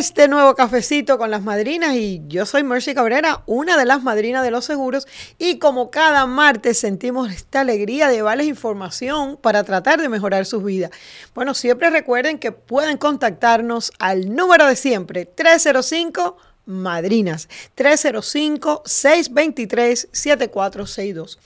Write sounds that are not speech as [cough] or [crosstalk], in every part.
Este nuevo cafecito con las madrinas y yo soy Mercy Cabrera, una de las madrinas de los seguros y como cada martes sentimos esta alegría de darles información para tratar de mejorar sus vidas. Bueno, siempre recuerden que pueden contactarnos al número de siempre 305 madrinas 305-623-7462.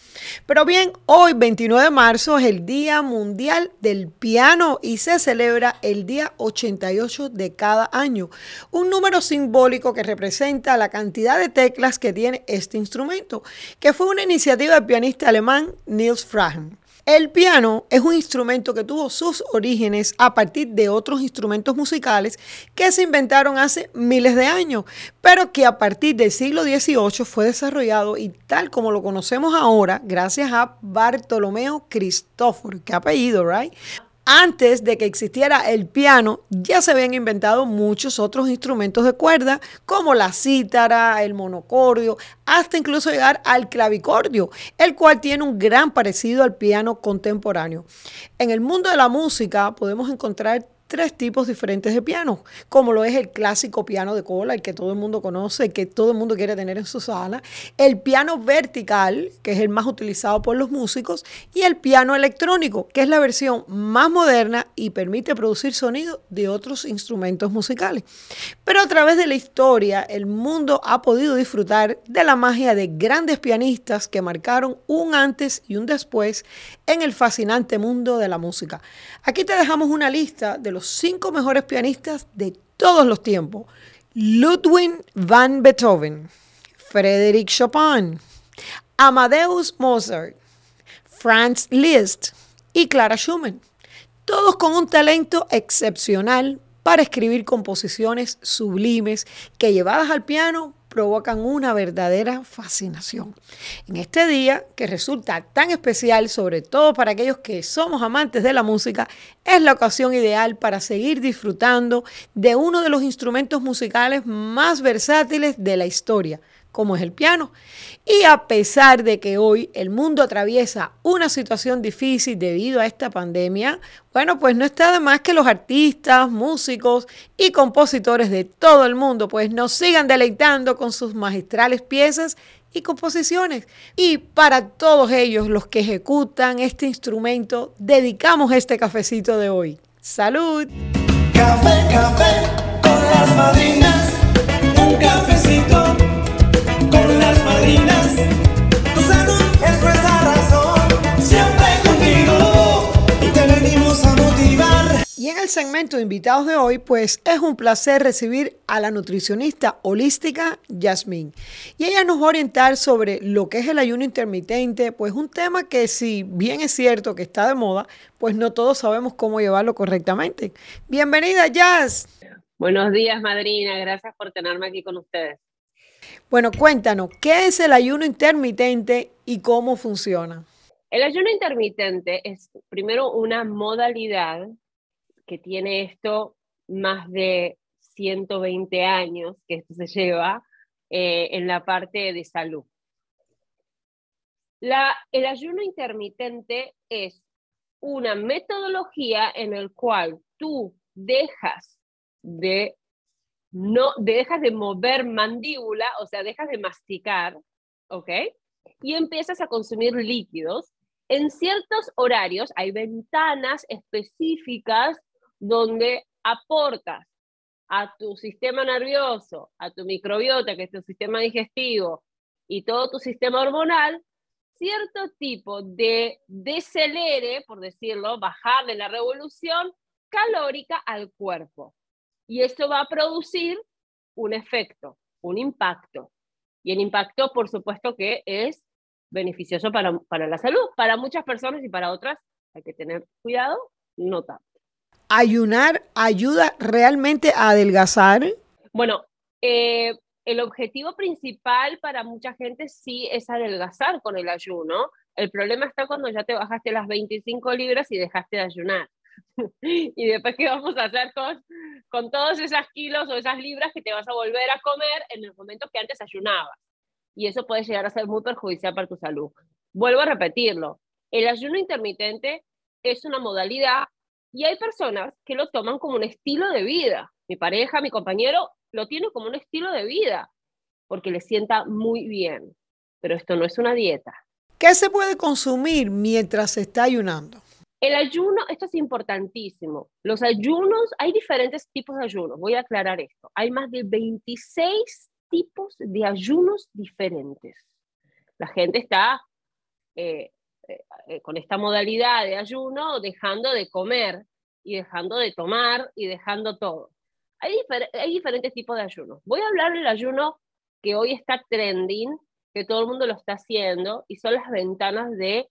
Pero bien, hoy 29 de marzo es el Día Mundial del Piano y se celebra el día 88 de cada año, un número simbólico que representa la cantidad de teclas que tiene este instrumento, que fue una iniciativa del pianista alemán Niels Fragen. El piano es un instrumento que tuvo sus orígenes a partir de otros instrumentos musicales que se inventaron hace miles de años, pero que a partir del siglo XVIII fue desarrollado y tal como lo conocemos ahora, gracias a Bartolomeo Cristóforo, qué apellido, right? Antes de que existiera el piano, ya se habían inventado muchos otros instrumentos de cuerda, como la cítara, el monocordio, hasta incluso llegar al clavicordio, el cual tiene un gran parecido al piano contemporáneo. En el mundo de la música podemos encontrar tres tipos diferentes de piano, como lo es el clásico piano de cola, el que todo el mundo conoce, el que todo el mundo quiere tener en su sala, el piano vertical, que es el más utilizado por los músicos, y el piano electrónico, que es la versión más moderna y permite producir sonido de otros instrumentos musicales. Pero a través de la historia, el mundo ha podido disfrutar de la magia de grandes pianistas que marcaron un antes y un después en el fascinante mundo de la música. Aquí te dejamos una lista de los cinco mejores pianistas de todos los tiempos. Ludwig van Beethoven, Frédéric Chopin, Amadeus Mozart, Franz Liszt y Clara Schumann. Todos con un talento excepcional para escribir composiciones sublimes que llevadas al piano provocan una verdadera fascinación. En este día, que resulta tan especial, sobre todo para aquellos que somos amantes de la música, es la ocasión ideal para seguir disfrutando de uno de los instrumentos musicales más versátiles de la historia, como es el piano. Y a pesar de que hoy el mundo atraviesa una situación difícil debido a esta pandemia, bueno, pues no está de más que los artistas, músicos y compositores de todo el mundo pues nos sigan deleitando con sus magistrales piezas y composiciones. Y para todos ellos los que ejecutan este instrumento, dedicamos este cafecito de hoy. ¡Salud! Café, café con las madrinas, un cafecito segmento de invitados de hoy, pues es un placer recibir a la nutricionista holística Yasmín. Y ella nos va a orientar sobre lo que es el ayuno intermitente, pues un tema que si bien es cierto que está de moda, pues no todos sabemos cómo llevarlo correctamente. Bienvenida, Jazz. Buenos días, madrina. Gracias por tenerme aquí con ustedes. Bueno, cuéntanos, ¿qué es el ayuno intermitente y cómo funciona? El ayuno intermitente es primero una modalidad que tiene esto más de 120 años, que esto se lleva eh, en la parte de salud. La, el ayuno intermitente es una metodología en el cual tú dejas de no dejas de mover mandíbula, o sea, dejas de masticar, ¿ok? Y empiezas a consumir líquidos. En ciertos horarios hay ventanas específicas donde aportas a tu sistema nervioso, a tu microbiota, que es tu sistema digestivo, y todo tu sistema hormonal, cierto tipo de decelere, por decirlo, bajarle la revolución calórica al cuerpo. Y esto va a producir un efecto, un impacto. Y el impacto, por supuesto, que es beneficioso para, para la salud. Para muchas personas y para otras hay que tener cuidado, no tanto. ¿Ayunar ayuda realmente a adelgazar? Bueno, eh, el objetivo principal para mucha gente sí es adelgazar con el ayuno. El problema está cuando ya te bajaste las 25 libras y dejaste de ayunar. [laughs] y después, ¿qué vamos a hacer con, con todos esos kilos o esas libras que te vas a volver a comer en el momento que antes ayunabas? Y eso puede llegar a ser muy perjudicial para tu salud. Vuelvo a repetirlo. El ayuno intermitente es una modalidad y hay personas que lo toman como un estilo de vida. mi pareja, mi compañero, lo tiene como un estilo de vida, porque le sienta muy bien. Pero esto no es una dieta. ¿Qué se puede consumir mientras se está ayunando? El ayuno, esto es importantísimo. Los ayunos, hay diferentes tipos de ayunos. Voy a aclarar esto. Hay más de 26 tipos de ayunos diferentes. La gente está eh, eh, eh, con esta modalidad de ayuno dejando de comer y dejando de tomar y dejando todo. Hay, hay diferentes tipos de ayunos. Voy a hablar del ayuno que hoy está trending, que todo el mundo lo está haciendo, y son las ventanas de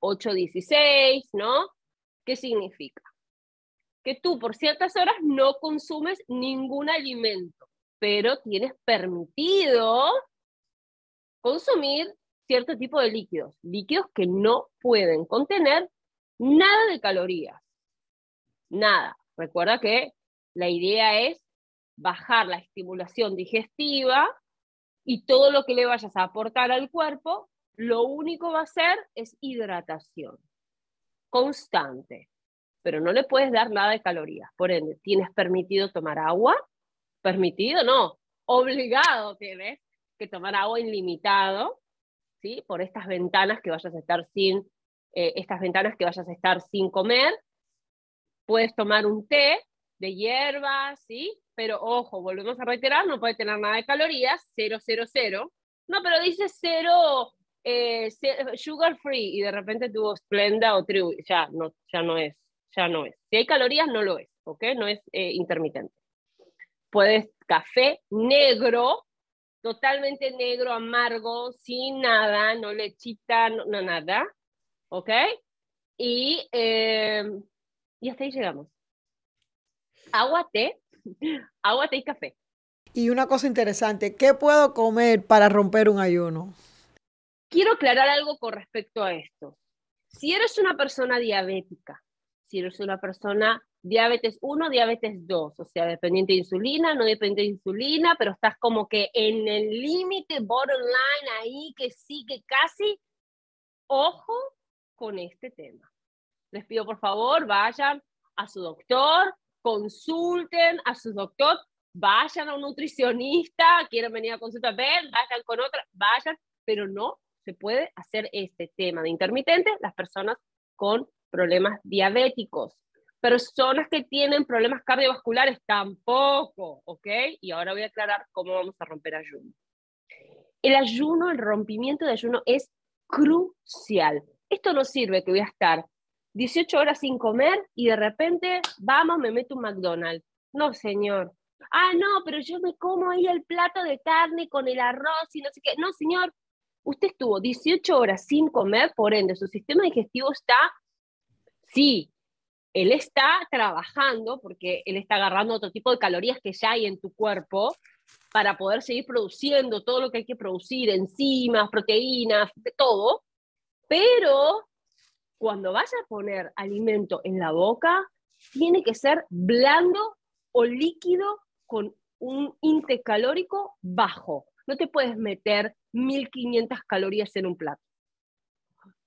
8-16, ¿no? ¿Qué significa? Que tú por ciertas horas no consumes ningún alimento, pero tienes permitido consumir cierto tipo de líquidos, líquidos que no pueden contener nada de calorías, nada. Recuerda que la idea es bajar la estimulación digestiva y todo lo que le vayas a aportar al cuerpo lo único va a ser es hidratación constante, pero no le puedes dar nada de calorías. Por ende, ¿tienes permitido tomar agua? Permitido, no, obligado tienes que tomar agua ilimitado, ¿sí? Por estas ventanas que vayas a estar sin, eh, estas ventanas que vayas a estar sin comer. Puedes tomar un té de hierbas, ¿sí? Pero ojo, volvemos a reiterar, no puede tener nada de calorías, 0, 0, 0. No, pero dice cero eh, sugar free y de repente tuvo Splenda o True, ya no, ya no es, ya no es. Si hay calorías, no lo es, ¿ok? No es eh, intermitente. Puedes café negro, totalmente negro, amargo, sin nada, no lechita, no, nada, ¿ok? Y, eh, y hasta ahí llegamos. Agua, té, agua, té y café. Y una cosa interesante, ¿qué puedo comer para romper un ayuno? Quiero aclarar algo con respecto a esto. Si eres una persona diabética, si eres una persona diabetes 1, diabetes 2, o sea, dependiente de insulina, no dependiente de insulina, pero estás como que en el límite, borderline, ahí que sí, que casi, ojo con este tema. Les pido por favor, vayan a su doctor, consulten a su doctor, vayan a un nutricionista, quieren venir a consulta, ven, vayan con otra, vayan, pero no se puede hacer este tema de intermitente las personas con problemas diabéticos. Personas que tienen problemas cardiovasculares tampoco, ¿ok? Y ahora voy a aclarar cómo vamos a romper ayuno. El ayuno, el rompimiento de ayuno es crucial. Esto no sirve que voy a estar 18 horas sin comer y de repente, vamos, me meto un McDonald's. No, señor. Ah, no, pero yo me como ahí el plato de carne con el arroz y no sé qué. No, señor, usted estuvo 18 horas sin comer, por ende, su sistema digestivo está, sí, él está trabajando porque él está agarrando otro tipo de calorías que ya hay en tu cuerpo para poder seguir produciendo todo lo que hay que producir, enzimas, proteínas, de todo, pero cuando vas a poner alimento en la boca, tiene que ser blando o líquido con un índice calórico bajo. No te puedes meter 1500 calorías en un plato.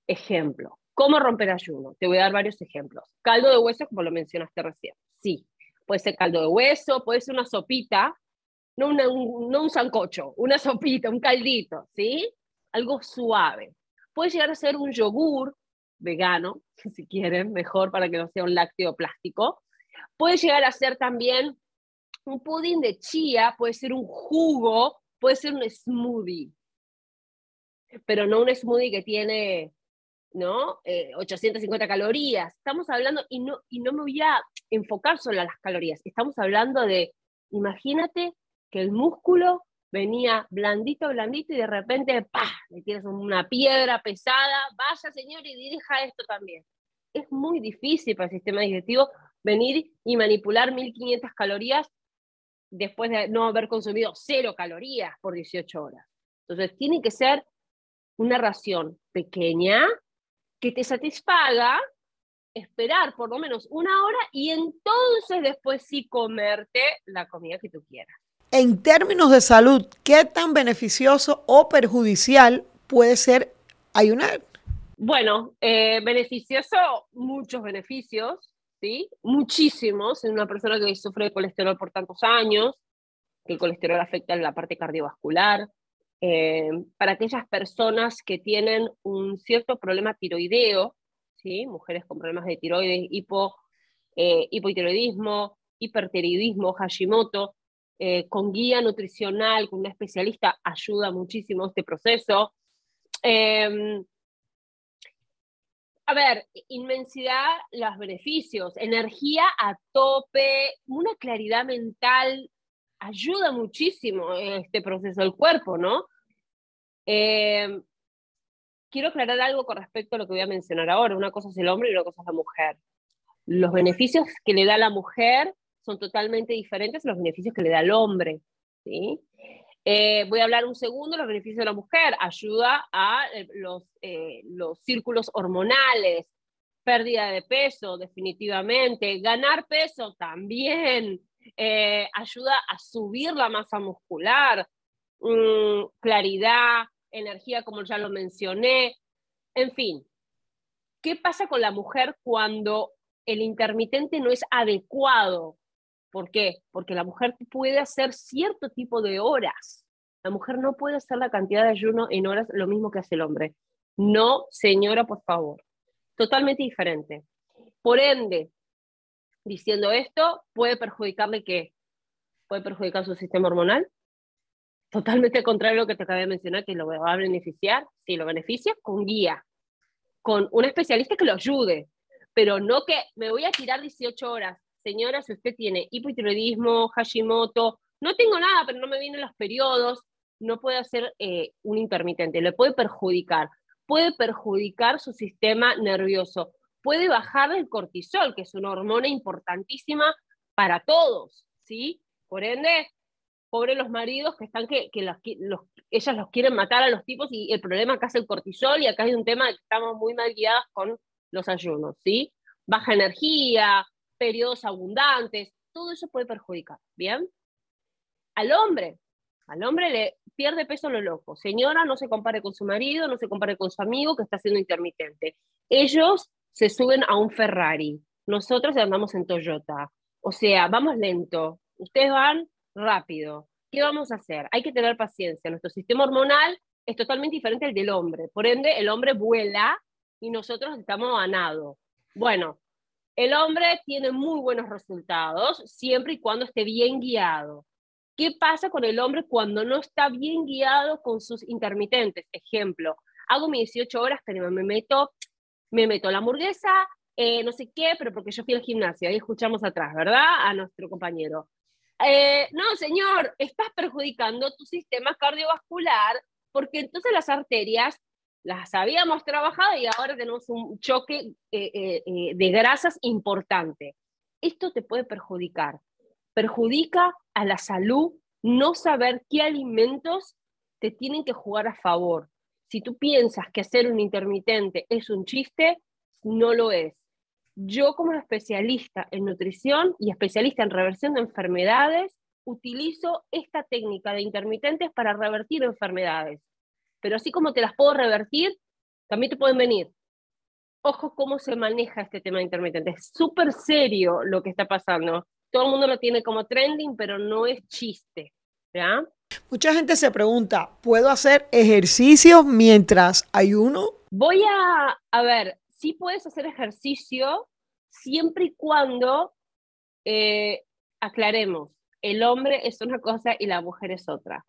Ejemplo, ¿cómo romper ayuno? Te voy a dar varios ejemplos. Caldo de hueso, como lo mencionaste recién. Sí, puede ser caldo de hueso, puede ser una sopita, no, un, no sancocho, una sopita, un caldito, ¿sí? Algo suave. Puede llegar a ser un yogur vegano, [laughs] si quieren, mejor para que no sea un lácteo plástico. Puede llegar a ser también un pudín de chía, puede ser un jugo, puede ser un smoothie pero no un smoothie que tiene, ¿no? 850 eh, calorías. Estamos hablando, y no, y no me voy a enfocar solo a las calorías, estamos hablando de, imagínate que el músculo venía blandito, blandito, y de repente, ¡pah!, le tienes una piedra pesada, vaya señor y dirija esto también. Es muy difícil para el sistema digestivo venir y manipular 1500 calorías después de no haber consumido cero calorías por 18 horas. Entonces, tiene que ser una ración pequeña que te satisfaga, esperar por lo menos una hora y entonces después sí comerte la comida que tú quieras. En términos de salud, ¿qué tan beneficioso o perjudicial puede ser ayunar? Bueno, eh, beneficioso, muchos beneficios. ¿Sí? Muchísimos en una persona que sufre de colesterol por tantos años, que el colesterol afecta en la parte cardiovascular. Eh, para aquellas personas que tienen un cierto problema tiroideo, ¿sí? mujeres con problemas de tiroides, hipo, eh, hipotiroidismo, hipertiroidismo, Hashimoto, eh, con guía nutricional, con una especialista, ayuda muchísimo este proceso. A ver, inmensidad, los beneficios, energía a tope, una claridad mental, ayuda muchísimo este proceso del cuerpo, ¿no? Em, quiero aclarar algo con respecto a lo que voy a mencionar ahora. Una cosa es el hombre y una cosa es la mujer. Los beneficios que le da la mujer son totalmente diferentes a los beneficios que le da el hombre. ¿sí? Eh, voy a hablar un segundo los beneficios de la mujer. Ayuda a eh, los, eh, los círculos hormonales, pérdida de peso, definitivamente. Ganar peso también. ayuda a subir la masa muscular, mm, claridad, energía, como ya lo mencioné. En fin, ¿qué pasa con la mujer cuando el intermitente no es adecuado ¿Por qué? Porque la mujer puede hacer cierto tipo de horas. La mujer no puede hacer la cantidad de ayuno en horas lo mismo que hace el hombre. No, señora, por favor. Totalmente diferente. Por ende, diciendo esto, puede perjudicarle qué? Puede perjudicar su sistema hormonal. Totalmente contrario a lo que te acabé de mencionar, que lo va a beneficiar. Sí, lo beneficia con guía, con un especialista que lo ayude, pero no que me voy a tirar 18 horas señora, si usted tiene hipotiroidismo, Hashimoto, no tengo nada, pero no me vienen los periodos, no puede hacer eh, un intermitente, le puede perjudicar, puede perjudicar su sistema nervioso, puede bajar el cortisol, que es una hormona importantísima para todos, ¿sí? Por ende, pobre los maridos que están que, ellas los quieren matar a los tipos y el problema acá es el cortisol y acá hay un tema que estamos muy mal guiadas con los ayunos, ¿sí? Baja energía, periodos abundantes, todo eso puede perjudicar, ¿bien? Al hombre, al hombre le pierde peso lo loco. Señora, no se compare con su marido, no se compare con su amigo que está siendo intermitente. Ellos se suben a un Ferrari, nosotros andamos en Toyota. O sea, vamos lento, ustedes van rápido. ¿Qué vamos a hacer? Hay que tener paciencia. Nuestro sistema hormonal es totalmente diferente al del hombre. Por ende, el hombre vuela y nosotros estamos a nado. Bueno, el hombre tiene muy buenos resultados siempre y cuando esté bien guiado. ¿Qué pasa con el hombre cuando no está bien guiado con sus intermitentes? Ejemplo, hago mis 18 horas, pero me meto, me meto la hamburguesa, eh, no sé qué, pero porque yo fui al gimnasio, ahí escuchamos atrás, ¿verdad? A nuestro compañero. Eh, no, señor, estás perjudicando tu sistema cardiovascular porque entonces las arterias las habíamos trabajado y ahora tenemos un choque eh, eh, eh, de grasas importante. Esto te puede perjudicar. Perjudica a la salud no saber qué alimentos te tienen que jugar a favor. Si tú piensas que hacer un intermitente es un chiste, no lo es. Yo como especialista en nutrición y especialista en reversión de enfermedades, utilizo esta técnica de intermitentes para revertir enfermedades pero así como te las puedo revertir, también te pueden venir. Ojo cómo se maneja este tema intermitente. Es súper serio lo que está pasando. Todo el mundo lo tiene como trending, pero no es chiste. ¿ya? Mucha gente se pregunta, ¿puedo hacer ejercicio mientras ayuno? Voy a, a ver, sí puedes hacer ejercicio siempre y cuando eh, aclaremos, el hombre es una cosa y la mujer es otra.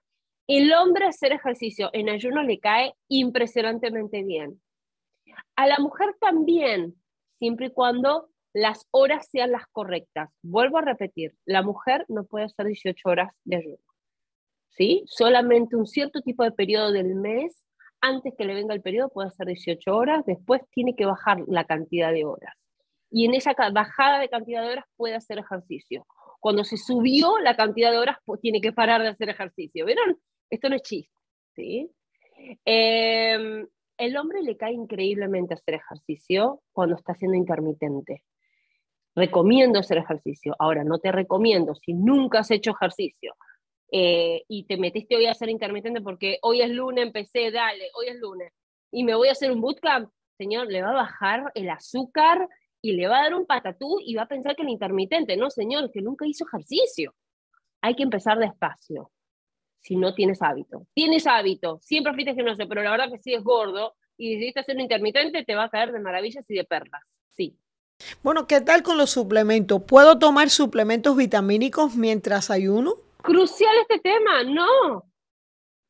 El hombre hacer ejercicio en ayuno le cae impresionantemente bien. A la mujer también, siempre y cuando las horas sean las correctas. Vuelvo a repetir, la mujer no puede hacer 18 horas de ayuno. ¿Sí? Solamente un cierto tipo de periodo del mes, antes que le venga el periodo, puede hacer 18 horas, después tiene que bajar la cantidad de horas. Y en esa bajada de cantidad de horas puede hacer ejercicio. Cuando se subió la cantidad de horas, pues tiene que parar de hacer ejercicio. ¿Vieron? Esto no es chiste, ¿sí? Em, el hombre le cae increíblemente hacer ejercicio cuando está siendo intermitente. Recomiendo hacer ejercicio. Ahora, no te recomiendo si nunca has hecho ejercicio eh, y te metiste hoy a hacer intermitente porque hoy es lunes, empecé, dale, hoy es lunes, y me voy a hacer un bootcamp, señor, le va a bajar el azúcar y le va a dar un patatú y va a pensar que el intermitente, no señor, que nunca hizo ejercicio. Hay que empezar despacio, si no tienes hábito. Tienes hábito, siempre fuiste gimnasio, pero la verdad que si es gordo y decidiste hacer un intermitente, te va a caer de maravillas y de perlas, sí. Bueno, ¿qué tal con los suplementos? ¿Puedo tomar suplementos vitamínicos mientras ayuno? Crucial este tema, no.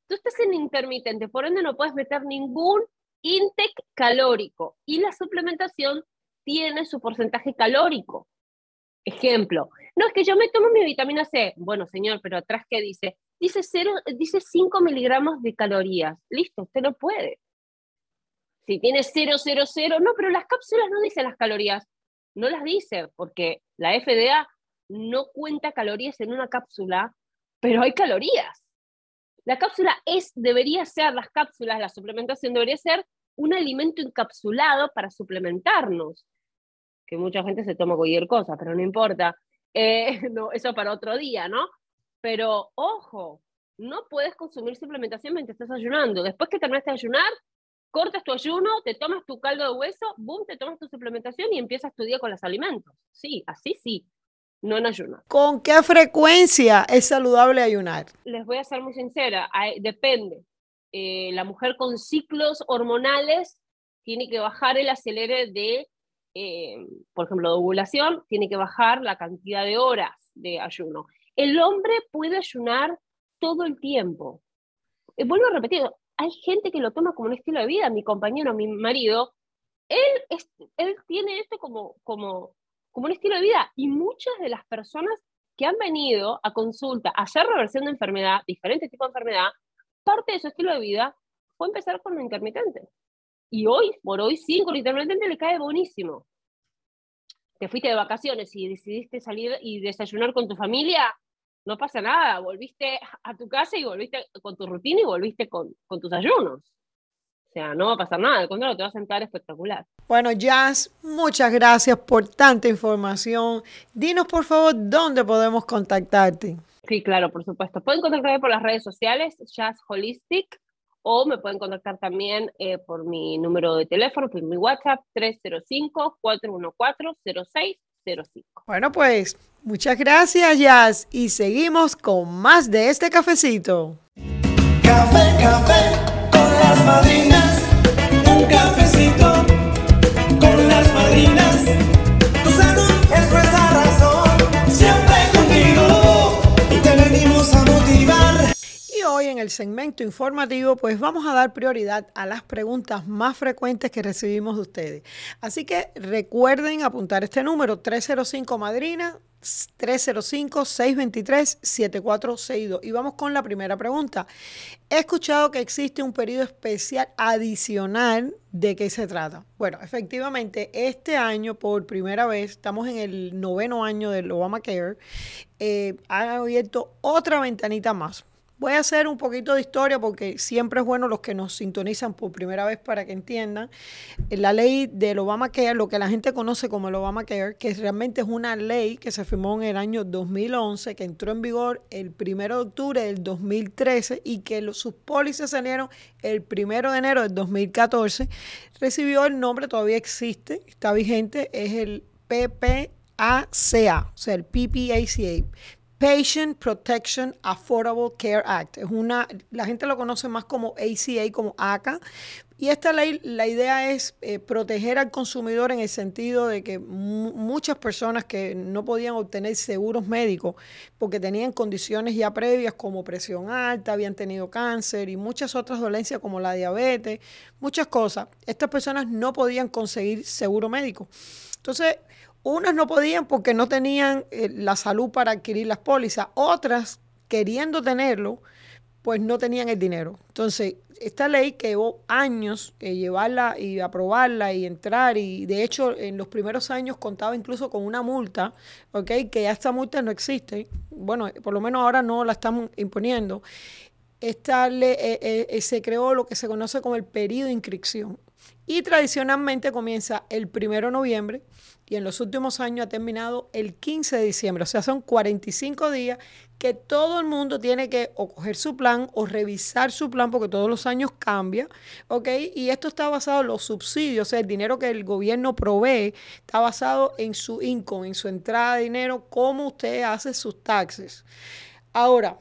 Tú estás en intermitente, por ende no puedes meter ningún intake calórico y la suplementación tiene su porcentaje calórico. Ejemplo, no es que yo me tomo mi vitamina C. Bueno, señor, pero atrás, ¿qué dice? Dice, cero, dice 5 miligramos de calorías. Listo, usted no puede. Si tiene 000, no, pero las cápsulas no dicen las calorías. No las dice, porque la FDA no cuenta calorías en una cápsula, pero hay calorías. La cápsula es, debería ser, las cápsulas, la suplementación debería ser un alimento encapsulado para suplementarnos que mucha gente se toma cualquier cosa, pero no importa. Eh, [laughs] no, eso para otro día, ¿no? Pero ojo, no puedes consumir suplementación mientras estás ayunando. Después que terminaste de ayunar, cortas tu ayuno, te tomas tu caldo de hueso, boom, te tomas tu suplementación y empiezas tu día con los alimentos. Sí, así sí, no en ayuno. ¿Con qué frecuencia es saludable ayunar? Les voy a ser muy sincera, depende. Eh, la mujer con ciclos hormonales tiene que bajar el acelere de eh, por ejemplo, de ovulación, tiene que bajar la cantidad de horas de ayuno. El hombre puede ayunar todo el tiempo. Eh, vuelvo a repetir, hay gente que lo toma como un estilo de vida. Mi compañero, mi marido, él, él tiene esto como, como, como un estilo de vida. Y muchas de las personas que han venido a consulta a hacer reversión de enfermedad, diferentes tipos de enfermedad, parte de su estilo de vida fue empezar con lo intermitente. Y hoy, por hoy, sí, con intermitente le cae buenísimo. Te fuiste de vacaciones y decidiste salir y desayunar con tu familia, no pasa nada. Volviste a tu casa y volviste con tu rutina y volviste con, con tus ayunos. O sea, no va a pasar nada, al contrario, te vas a sentar espectacular. Bueno, Jazz, muchas gracias por tanta información. Dinos, por favor, dónde podemos contactarte. Sí, claro, por supuesto. Pueden contactarme por las redes sociales, Jazz Holistic, o me pueden contactar también eh, por mi número de teléfono, por mi WhatsApp 305-414-0605. Bueno, pues muchas gracias, Jazz, y seguimos con más de este cafecito. Café, café segmento informativo pues vamos a dar prioridad a las preguntas más frecuentes que recibimos de ustedes. Así que recuerden apuntar este número 305 Madrina 305-623-7462. Y vamos con la primera pregunta. He escuchado que existe un periodo especial adicional. ¿De qué se trata? Bueno, efectivamente, este año, por primera vez, estamos en el noveno año del Obamacare, eh, han abierto otra ventanita más Voy a hacer un poquito de historia porque siempre es bueno los que nos sintonizan por primera vez para que entiendan. La ley del Obamacare, lo que la gente conoce como el Obamacare, que realmente es una ley que se firmó en el año 2011, que entró en vigor el 1 de octubre del 2013 y que sus pólizas salieron el 1 de enero del 2014, recibió el nombre, todavía existe, está vigente, es el PPACA, o sea, el PPACA, Patient Protection Affordable Care Act. Es una, la gente lo conoce más como ACA, como ACA. Y esta ley, la idea es eh, proteger al consumidor en el sentido de que muchas personas que no podían obtener seguros médicos porque tenían condiciones ya previas como presión alta, habían tenido cáncer y muchas otras dolencias como la diabetes, muchas cosas, estas personas no podían conseguir seguro médico. Entonces, unas no podían porque no tenían eh, la salud para adquirir las pólizas, otras queriendo tenerlo, pues no tenían el dinero. Entonces, esta ley que llevó años eh, llevarla y aprobarla y entrar, y de hecho en los primeros años contaba incluso con una multa, ¿ok? Que ya esta multa no existe, bueno, por lo menos ahora no la estamos imponiendo. Esta ley eh, se creó lo que se conoce como el periodo de inscripción. Y tradicionalmente comienza el primero de noviembre y en los últimos años ha terminado el 15 de diciembre. O sea, son 45 días que todo el mundo tiene que o coger su plan o revisar su plan porque todos los años cambia, ¿ok? Y esto está basado en los subsidios, o sea, el dinero que el gobierno provee está basado en su income, en su entrada de dinero, cómo usted hace sus taxes. Ahora,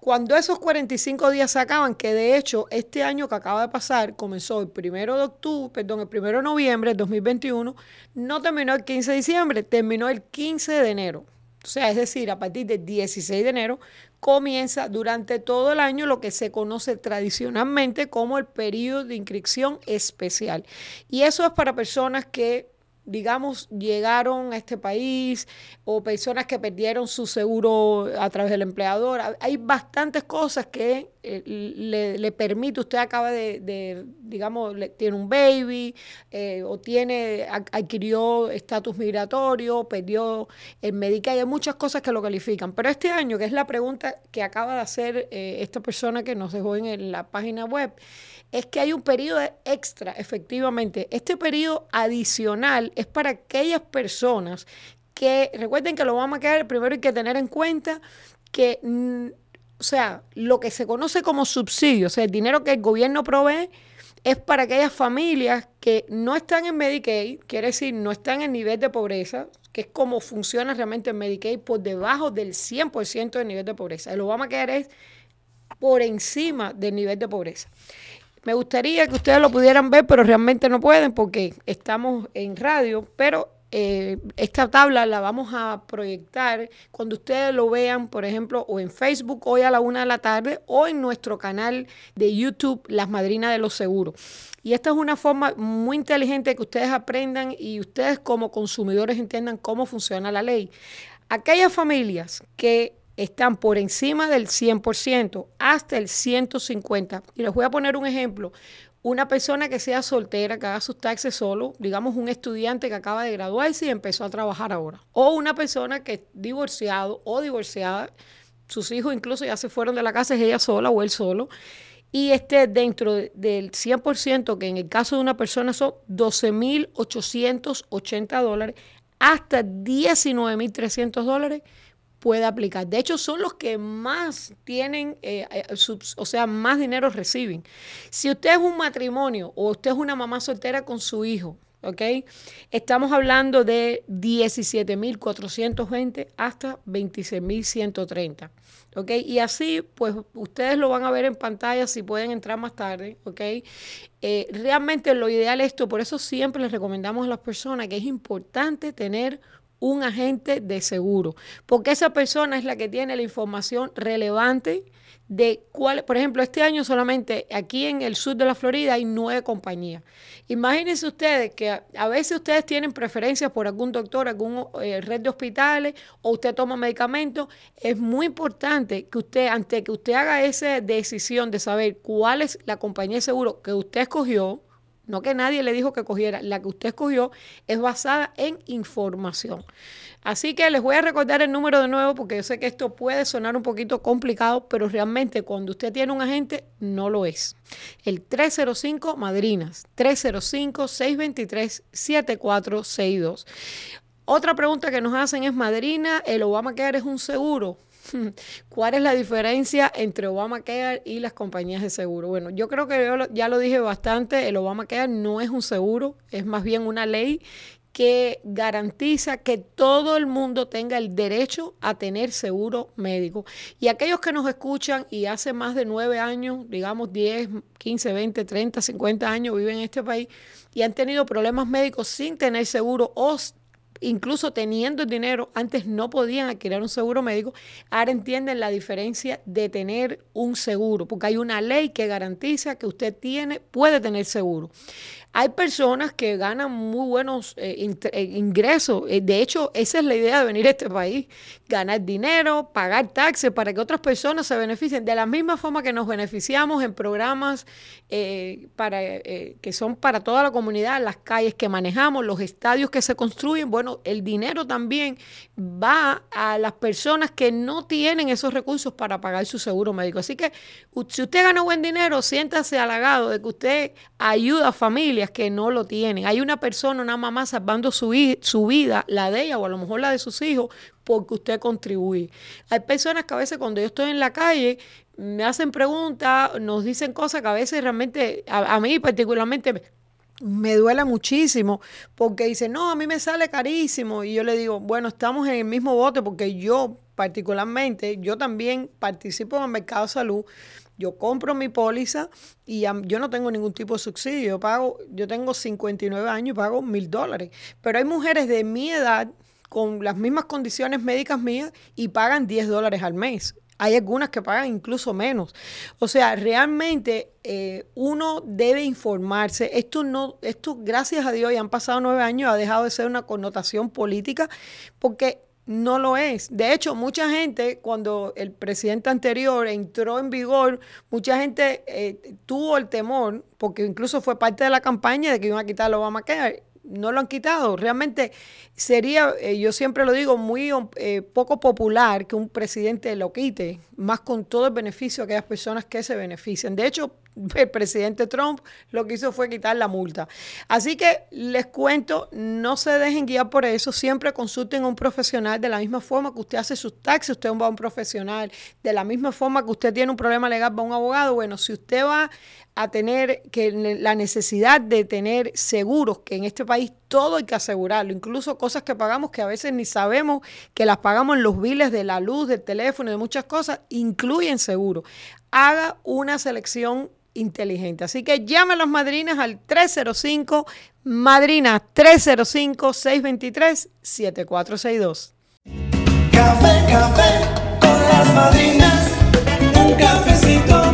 cuando esos 45 días se acaban, que de hecho este año que acaba de pasar comenzó el primero de octubre, perdón, el primero de noviembre de 2021, no terminó el 15 de diciembre, terminó el 15 de enero. O sea, es decir, a partir del 16 de enero comienza durante todo el año lo que se conoce tradicionalmente como el periodo de inscripción especial. Y eso es para personas que digamos, llegaron a este país o personas que perdieron su seguro a través del empleador. Hay bastantes cosas que eh, le, permite, usted acaba de, digamos, tiene un baby eh, o tiene, adquirió estatus migratorio, perdió el Medicaid, hay muchas cosas que lo califican. Pero este año, que es la pregunta que acaba de hacer eh, esta persona que nos dejó en la página web, es que hay un periodo extra, efectivamente. Este periodo adicional es para aquellas personas que, recuerden que lo vamos a quedar, primero hay que tener en cuenta que, mm, o sea, lo que se conoce como subsidio, o sea, el dinero que el gobierno provee, es para aquellas familias que no están en Medicaid, quiere decir, no están en nivel de pobreza, que es como funciona realmente en Medicaid, por debajo del 100% del nivel de pobreza. El Obamacare es por encima del nivel de pobreza. Me gustaría que ustedes lo pudieran ver, pero realmente no pueden porque estamos en radio, pero eh, esta tabla la vamos a proyectar cuando ustedes lo vean, por ejemplo, o en Facebook hoy a la una de la tarde o en nuestro canal de YouTube, Las Madrinas de los Seguros. Y esta es una forma muy inteligente que ustedes aprendan y ustedes como consumidores entiendan cómo funciona la ley. Aquellas familias que están por encima del 100% hasta el 150%. Y les voy a poner un ejemplo. Una persona que sea soltera, que haga sus taxes solo, digamos un estudiante que acaba de graduarse y empezó a trabajar ahora. O una persona que es divorciado o divorciada, sus hijos incluso ya se fueron de la casa, es ella sola o él solo, y esté dentro del 100%, que en el caso de una persona son 12.880 dólares, hasta 19.300 dólares puede aplicar. De hecho, son los que más tienen, eh, eh, o sea, más dinero reciben. Si usted es un matrimonio o usted es una mamá soltera con su hijo, ¿ok? Estamos hablando de 17.420 hasta 26.130, ¿ok? Y así, pues ustedes lo van a ver en pantalla si pueden entrar más tarde, ¿ok? Eh, realmente lo ideal es esto, por eso siempre les recomendamos a las personas que es importante tener un agente de seguro, porque esa persona es la que tiene la información relevante de cuál, por ejemplo, este año solamente aquí en el sur de la Florida hay nueve compañías. Imagínense ustedes que a, veces ustedes tienen preferencias por algún doctor, algún eh, red de hospitales o usted toma medicamentos. Es muy importante que usted, antes que usted haga esa decisión de saber cuál es la compañía de seguro que usted escogió, no que nadie le dijo que cogiera, la que usted escogió es basada en información. Así que les voy a recordar el número de nuevo porque yo sé que esto puede sonar un poquito complicado, pero realmente cuando usted tiene un agente no lo es. El 305 Madrinas, 305-623-7462. Otra pregunta que nos hacen es, Madrina, ¿el Obamacare es un seguro? [laughs] ¿Cuál es la diferencia entre Obamacare y las compañías de seguro? Bueno, yo creo que yo ya lo dije bastante, el Obamacare no es un seguro, es más bien una ley que garantiza que todo el mundo tenga el derecho a tener seguro médico. Y aquellos que nos escuchan y hace más de nueve años, digamos 10, 15, 20, 30, 50 años viven en este país y han tenido problemas médicos sin tener seguro o incluso teniendo dinero, antes no podían adquirir un seguro médico, ahora entienden la diferencia de tener un seguro, porque hay una ley que garantiza que usted tiene, puede tener seguro. Hay personas que ganan muy buenos eh, eh, ingresos. Eh, de hecho, esa es la idea de venir a este país. Ganar dinero, pagar taxes para que otras personas se beneficien. De la misma forma que nos beneficiamos en programas para, que son para toda la comunidad, las calles que manejamos, los estadios que se construyen. Bueno, el dinero también va a las personas que no tienen esos recursos para pagar su seguro médico. Así que si usted gana buen dinero, siéntase halagado de que usted ayuda a que no lo tienen. Hay una persona, una mamá salvando su, su vida, la de ella o a lo mejor la de sus hijos, porque usted contribuye. Hay personas que a veces cuando yo estoy en la calle me hacen preguntas, nos dicen cosas que a veces realmente, a, mí particularmente, me duele muchísimo porque dicen, no, a mí me sale carísimo. Y yo le digo, bueno, estamos en el mismo bote porque yo particularmente, yo también participo en el mercado de salud. Yo compro mi póliza y yo no tengo ningún tipo de subsidio. Yo pago, yo tengo 59 años y pago mil dólares. Pero hay mujeres de mi edad con las mismas condiciones médicas mías y pagan 10 dólares al mes. Hay algunas que pagan incluso menos. O sea, realmente eh, uno debe informarse. Esto no, esto, gracias a Dios, ya han pasado nueve años, ha dejado de ser una connotación política, porque no lo es. De hecho, mucha gente, cuando el presidente anterior entró en vigor, mucha gente eh, tuvo el temor, porque incluso fue parte de la campaña de que iban a quitar el Obamacare no lo han quitado. Realmente sería, eh, yo siempre lo digo, muy eh, poco popular que un presidente lo quite, más con todo el beneficio a aquellas personas que se benefician. De hecho, el presidente Trump lo que hizo fue quitar la multa. Así que les cuento, no se dejen guiar por eso, siempre consulten a un profesional de la misma forma que usted hace sus taxes, usted va a un profesional, de la misma forma que usted tiene un problema legal, va a un abogado. Bueno, si usted va a tener que la necesidad de tener seguros, que en este país todo hay que asegurarlo, incluso cosas que pagamos que a veces ni sabemos que las pagamos en los biles de la luz, del teléfono, de muchas cosas, incluyen seguro. Haga una selección inteligente. Así que llame a las madrinas al 305 Madrina 305 623 7462. Café, café con las madrinas, un cafecito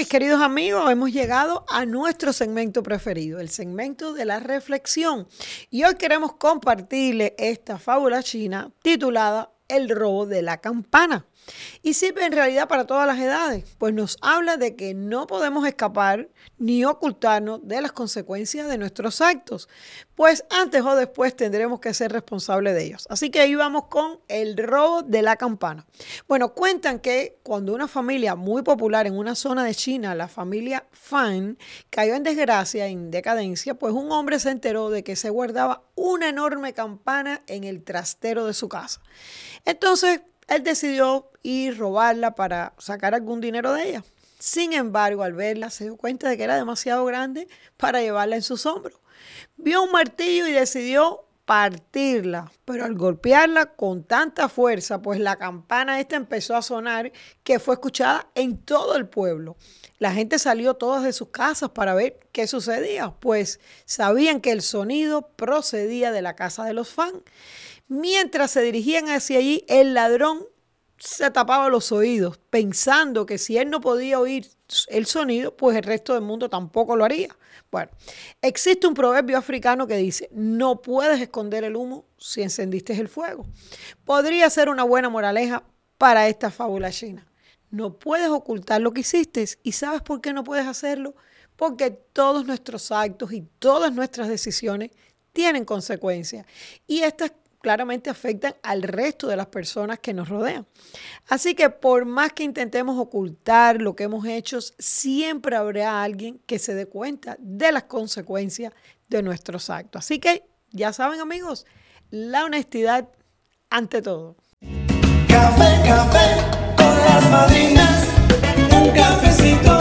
mis queridos amigos, hemos llegado a nuestro segmento preferido, el segmento de la reflexión. Y hoy queremos compartirle esta fábula china titulada El robo de la campana. Y sirve en realidad para todas las edades, pues nos habla de que no podemos escapar ni ocultarnos de las consecuencias de nuestros actos, pues antes o después tendremos que ser responsables de ellos. Así que ahí vamos con el robo de la campana. Bueno, cuentan que cuando una familia muy popular en una zona de China, la familia Fan, cayó en desgracia, en decadencia, pues un hombre se enteró de que se guardaba una enorme campana en el trastero de su casa. Entonces, él decidió ir robarla para sacar algún dinero de ella. Sin embargo, al verla se dio cuenta de que era demasiado grande para llevarla en sus hombros. Vio un martillo y decidió partirla, pero al golpearla con tanta fuerza, pues la campana esta empezó a sonar que fue escuchada en todo el pueblo. La gente salió todas de sus casas para ver qué sucedía, pues sabían que el sonido procedía de la casa de los fans. Mientras se dirigían hacia allí, el ladrón se tapaba los oídos, pensando que si él no podía oír el sonido, pues el resto del mundo tampoco lo haría. Bueno, existe un proverbio africano que dice, no puedes esconder el humo si encendiste el fuego. Podría ser una buena moraleja para esta fábula china. No puedes ocultar lo que hiciste y ¿sabes por qué no puedes hacerlo? Porque todos nuestros actos y todas nuestras decisiones tienen consecuencias. Y estas claramente afectan al resto de las personas que nos rodean. Así que por más que intentemos ocultar lo que hemos hecho, siempre habrá alguien que se dé cuenta de las consecuencias de nuestros actos. Así que ya saben amigos, la honestidad ante todo. Café, café con las madrinas, un cafecito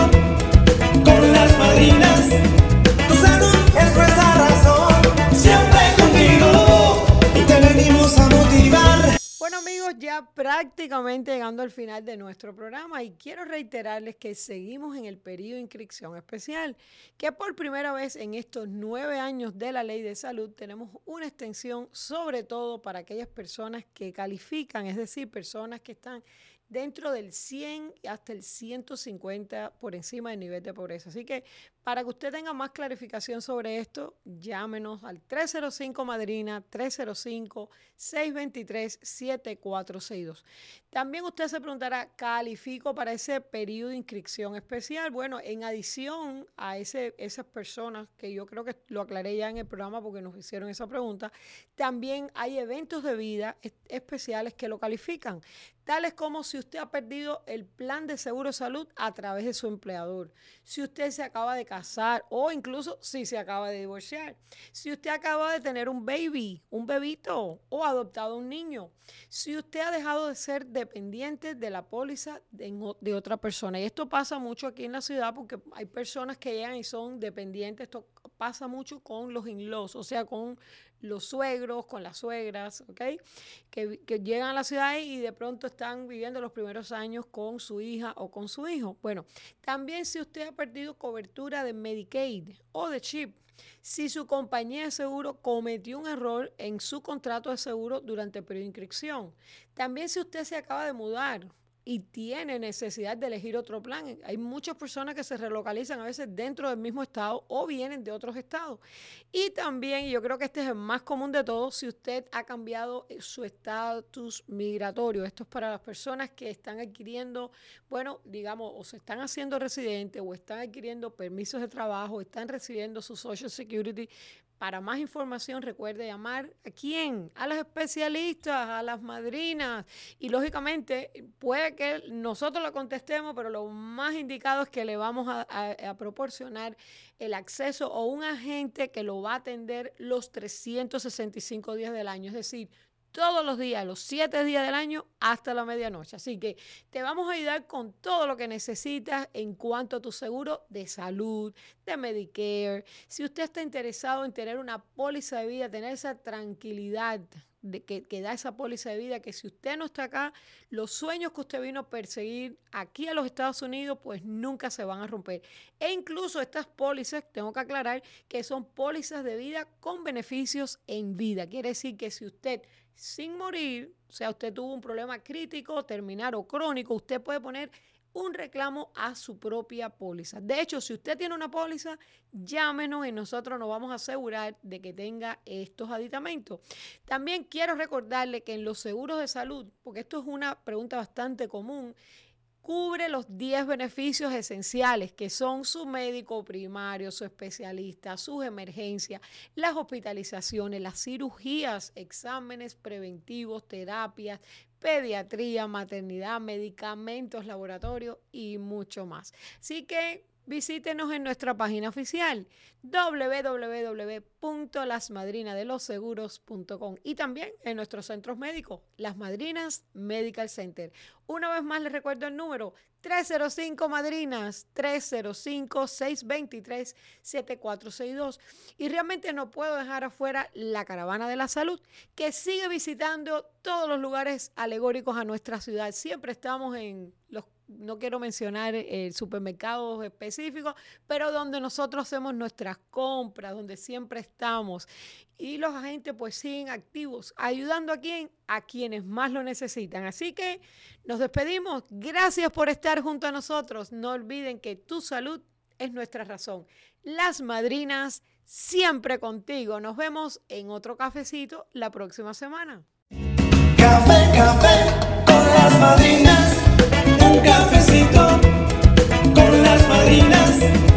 amigos, ya prácticamente llegando al final de nuestro programa y quiero reiterarles que seguimos en el periodo de inscripción especial, que por primera vez en estos nueve años de la ley de salud tenemos una extensión sobre todo para aquellas personas que califican, es decir, personas que están dentro del 100 hasta el 150 por encima del nivel de pobreza. Así que Para que usted tenga más clarificación sobre esto, llámenos al 305 Madrina 305 623 7462. También usted se preguntará, ¿califico para ese periodo de inscripción especial? Bueno, en adición a ese, esas personas, que yo creo que lo aclaré ya en el programa porque nos hicieron esa pregunta, también hay eventos de vida especiales que lo califican tales como si usted ha perdido el plan de seguro de salud a través de su empleador, si usted se acaba de casar o incluso si se acaba de divorciar, si usted acaba de tener un baby, un bebito o adoptado un niño, si usted ha dejado de ser dependiente de la póliza de, otra persona. Y esto pasa mucho aquí en la ciudad porque hay personas que llegan y son dependientes. Esto pasa mucho con los in-laws, o sea, con los suegros, con las suegras, ¿ok? Que, que, llegan a la ciudad y de pronto están viviendo los primeros años con su hija o con su hijo. Bueno, también si usted ha perdido cobertura de Medicaid o de CHIP, si su compañía de seguro cometió un error en su contrato de seguro durante el periodo de inscripción. También si usted se acaba de mudar y tiene necesidad de elegir otro plan. Hay muchas personas que se relocalizan a veces dentro del mismo estado o vienen de otros estados. Y también, yo creo que este es el más común de todos, si usted ha cambiado eh, su estatus migratorio. Esto es para las personas que están adquiriendo, bueno, digamos, o se están haciendo residentes o están adquiriendo permisos de trabajo, están recibiendo su Social Security para más información, recuerde llamar a quién, a las especialistas, a las madrinas. Y lógicamente, puede que nosotros lo contestemos, pero lo más indicado es que le vamos a, a proporcionar el acceso o un agente que lo va a atender los 365 días del año. Es decir, todos los días, los siete días del año hasta la medianoche. Así que te vamos a ayudar con todo lo que necesitas en cuanto a tu seguro de salud, de Medicare. Si usted está interesado en tener una póliza de vida, tener esa tranquilidad de que, que, da esa póliza de vida, que si usted no está acá, los sueños que usted vino a perseguir aquí a los Estados Unidos, pues nunca se van a romper. E incluso estas pólizas, tengo que aclarar que son pólizas de vida con beneficios en vida. Quiere decir que si usted sin morir, o sea, usted tuvo un problema crítico, terminar o crónico, usted puede poner un reclamo a su propia póliza. De hecho, si usted tiene una póliza, llámenos y nosotros nos vamos a asegurar de que tenga estos aditamentos. También quiero recordarle que en los seguros de salud, porque esto es una pregunta bastante común, cubre los 10 beneficios esenciales que son su médico primario, su especialista, sus emergencias, las hospitalizaciones, las cirugías, exámenes preventivos, terapias, pediatría, maternidad, medicamentos, laboratorio y mucho más. Así que visítenos en nuestra página oficial www.lasmadrinadeloseguros.com y también en nuestros centros médicos, Las Madrinas Medical Center. Una vez más les recuerdo el número 305 Madrinas 305 623 7462 y realmente no puedo dejar afuera la caravana de la salud que sigue visitando todos los lugares alegóricos a nuestra ciudad. Siempre estamos en los no quiero mencionar eh, supermercados específicos, pero donde nosotros hacemos nuestras compras, donde siempre estamos. Y los agentes pues siguen activos, ayudando a quién? A quienes más lo necesitan. Así que nos despedimos. Gracias por estar junto a nosotros. No olviden que tu salud es nuestra razón. Las madrinas siempre contigo. Nos vemos en otro cafecito la próxima semana. Café, café con las madrinas un cafecito con las madrinas.